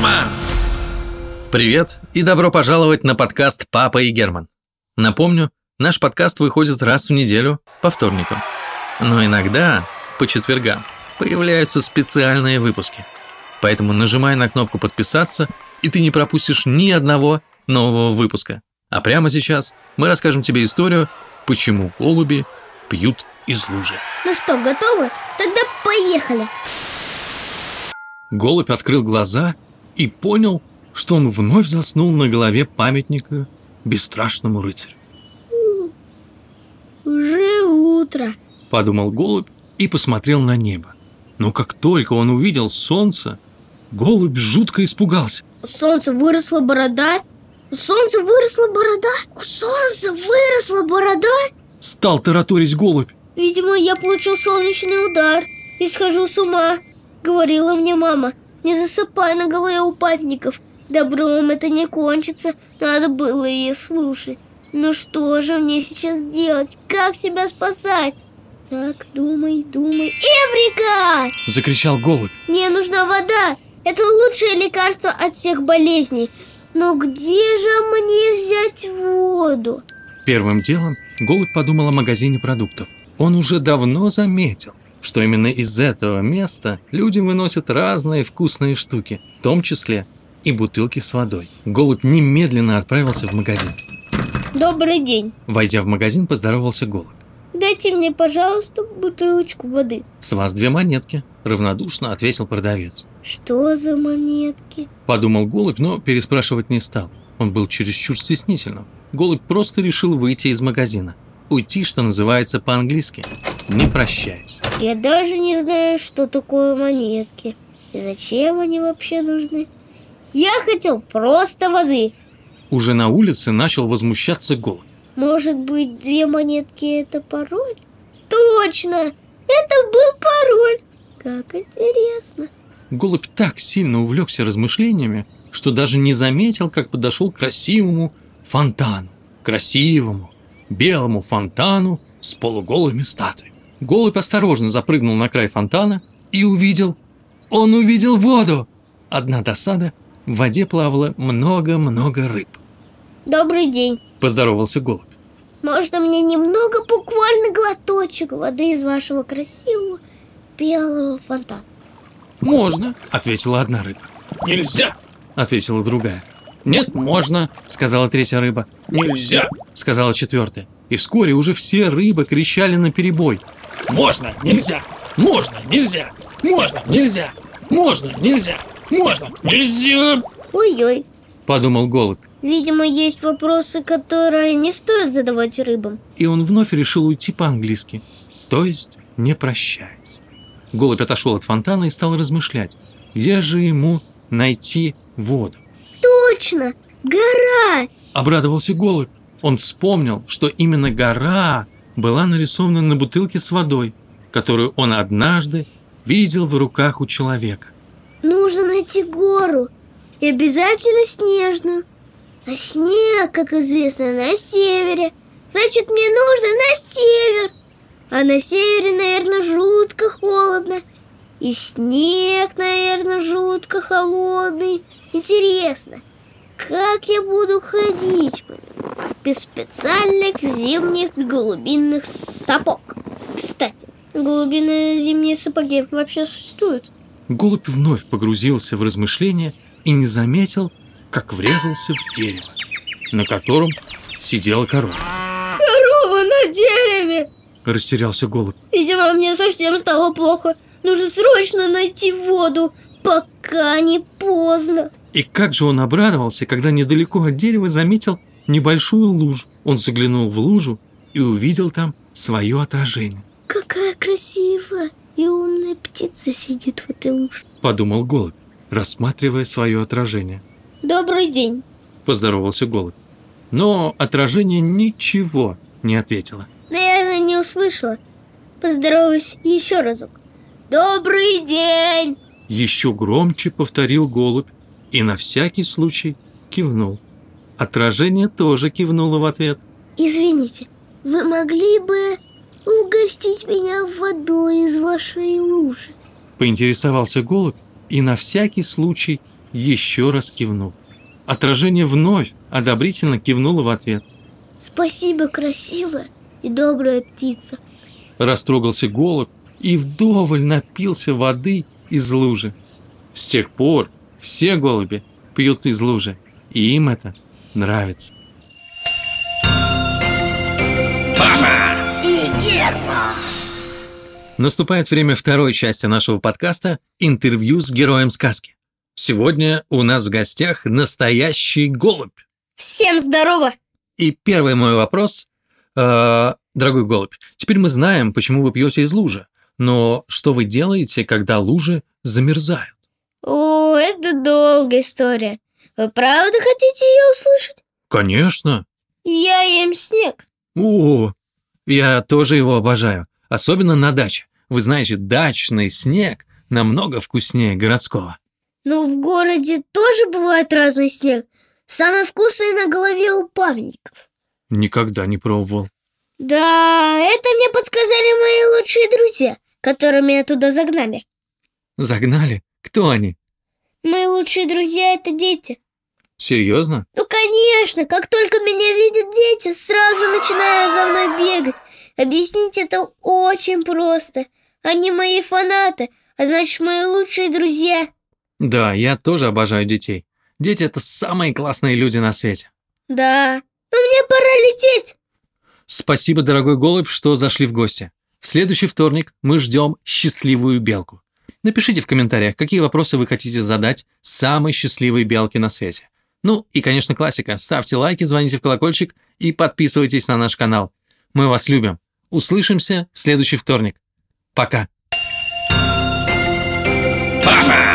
Герман! Привет и добро пожаловать на подкаст «Папа и Герман». Напомню, наш подкаст выходит раз в неделю по вторникам. Но иногда, по четвергам, появляются специальные выпуски. Поэтому нажимай на кнопку «Подписаться», и ты не пропустишь ни одного нового выпуска. А прямо сейчас мы расскажем тебе историю, почему голуби пьют из лужи. Ну что, готовы? Тогда поехали! Голубь открыл глаза и понял, что он вновь заснул на голове памятника бесстрашному рыцарю. Уже утро. Подумал голубь и посмотрел на небо. Но как только он увидел солнце, голубь жутко испугался. У солнца выросла борода. У солнца выросла борода. У солнца выросла борода. Стал тараторить голубь. Видимо, я получил солнечный удар и схожу с ума. Говорила мне мама, не засыпай на голове у папников. Добром это не кончится, надо было ее слушать. Ну что же мне сейчас делать? Как себя спасать? Так, думай, думай. Эврика! Закричал голубь. Мне нужна вода. Это лучшее лекарство от всех болезней. Но где же мне взять воду? Первым делом голубь подумал о магазине продуктов. Он уже давно заметил, что именно из этого места люди выносят разные вкусные штуки, в том числе и бутылки с водой. Голубь немедленно отправился в магазин. Добрый день. Войдя в магазин, поздоровался голубь. Дайте мне, пожалуйста, бутылочку воды. «С вас две монетки», – равнодушно ответил продавец. Что за монетки? Подумал голубь, но переспрашивать не стал. Он был чересчур стеснительным. Голубь просто решил выйти из магазина. Уйти, что называется по-английски, не прощаясь. Я даже не знаю, что такое монетки. И зачем они вообще нужны? Я хотел просто воды. Уже на улице начал возмущаться голубь. Может быть, две монетки это пароль? Точно! Это был пароль! Как интересно. Голубь так сильно увлекся размышлениями, что даже не заметил, как подошел к красивому фонтану. Красивому, белому фонтану с полуголыми статуями. Голубь осторожно запрыгнул на край фонтана и увидел... Он увидел воду! Одна досада, в воде плавало много-много рыб. Добрый день. Поздоровался голубь. Можно мне немного, буквально глоточек воды из вашего красивого белого фонтана? «Можно», — ответила одна рыба. «Нельзя», — ответила другая. «Нет, можно», — сказала третья рыба. «Нельзя», — сказала четвертая. И вскоре уже все рыбы кричали на перебой. «Можно, нельзя! Можно, нельзя! Можно, нельзя! Можно, нельзя! Можно, нельзя!» Ой-ой. Подумал голубь. Видимо, есть вопросы, которые не стоит задавать рыбам. И он вновь решил уйти по-английски. То есть, не прощаясь. Голубь отошел от фонтана и стал размышлять, где же ему найти воду. Точно! Гора! Обрадовался голубь. Он вспомнил, что именно гора была нарисована на бутылке с водой, которую он однажды видел в руках у человека. Нужно найти гору. И обязательно снежную. А снег, как известно, на севере. Значит, мне нужно на север. А на севере, наверное, жутко холодно. И снег, наверное, жутко холодный. Интересно, как я буду ходить по нему? Без специальных зимних голубиных сапог. Кстати, голубиные зимние сапоги вообще существуют? Голубь вновь погрузился в размышления и не заметил, как врезался в дерево, на котором сидела корова. Корова на дереве! Растерялся голубь. Видимо, мне совсем стало плохо. Нужно срочно найти воду, пока не поздно. И как же он обрадовался, когда недалеко от дерева заметил небольшую лужу. Он заглянул в лужу и увидел там свое отражение. Какая красивая и умная птица сидит в этой луже. Подумал голубь, рассматривая свое отражение. Добрый день. Поздоровался голубь. Но отражение ничего не ответило. Наверное, не услышала. Поздороваюсь еще разок. Добрый день! Еще громче повторил голубь и на всякий случай кивнул. Отражение тоже кивнуло в ответ. Извините, вы могли бы угостить меня водой из вашей лужи? Поинтересовался голубь и на всякий случай еще раз кивнул. Отражение вновь одобрительно кивнуло в ответ. Спасибо, красивая и добрая птица. Растрогался голубь и вдоволь напился воды из лужи. С тех пор все голуби пьют из лужи, и им это нравится. Папа и Герман. Наступает время второй части нашего подкаста «Интервью с героем сказки». Сегодня у нас в гостях настоящий голубь. Всем здорово! И первый мой вопрос. Э, дорогой голубь, теперь мы знаем, почему вы пьете из лужи. Но что вы делаете, когда лужи замерзают? О, это долгая история. Вы правда хотите ее услышать? Конечно. Я ем снег. О, я тоже его обожаю. Особенно на даче. Вы знаете, дачный снег намного вкуснее городского. Но в городе тоже бывает разный снег. Самый вкусный на голове у памятников. Никогда не пробовал. Да, это мне подсказали мои лучшие друзья, которые меня туда загнали. Загнали? Кто они? Мои лучшие друзья — это дети. Серьезно? Ну, конечно, как только меня видят дети, сразу начинают за мной бегать. Объяснить это очень просто. Они мои фанаты, а значит, мои лучшие друзья. Да, я тоже обожаю детей. Дети – это самые классные люди на свете. Да, но мне пора лететь. Спасибо, дорогой голубь, что зашли в гости. В следующий вторник мы ждем счастливую белку. Напишите в комментариях, какие вопросы вы хотите задать самой счастливой белке на свете. Ну и, конечно, классика. Ставьте лайки, звоните в колокольчик и подписывайтесь на наш канал. Мы вас любим. Услышимся в следующий вторник. Пока. Папа.